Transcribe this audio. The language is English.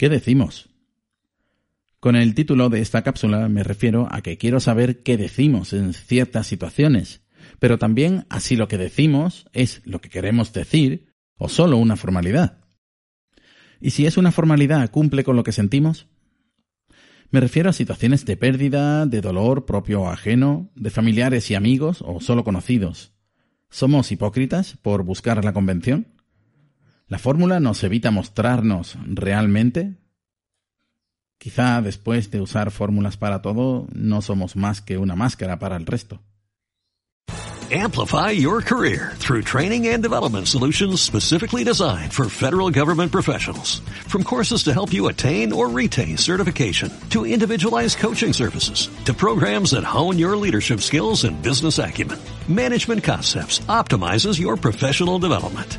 ¿Qué decimos? Con el título de esta cápsula me refiero a que quiero saber qué decimos en ciertas situaciones, pero también a si lo que decimos es lo que queremos decir o solo una formalidad. ¿Y si es una formalidad cumple con lo que sentimos? Me refiero a situaciones de pérdida, de dolor propio o ajeno, de familiares y amigos o solo conocidos. ¿Somos hipócritas por buscar la convención? ¿La fórmula nos evita mostrarnos realmente? Quizá después de usar fórmulas para todo, no somos más que una máscara para el resto. Amplify your career through training and development solutions specifically designed for federal government professionals. From courses to help you attain or retain certification, to individualized coaching services, to programs that hone your leadership skills and business acumen, Management Concepts optimizes your professional development.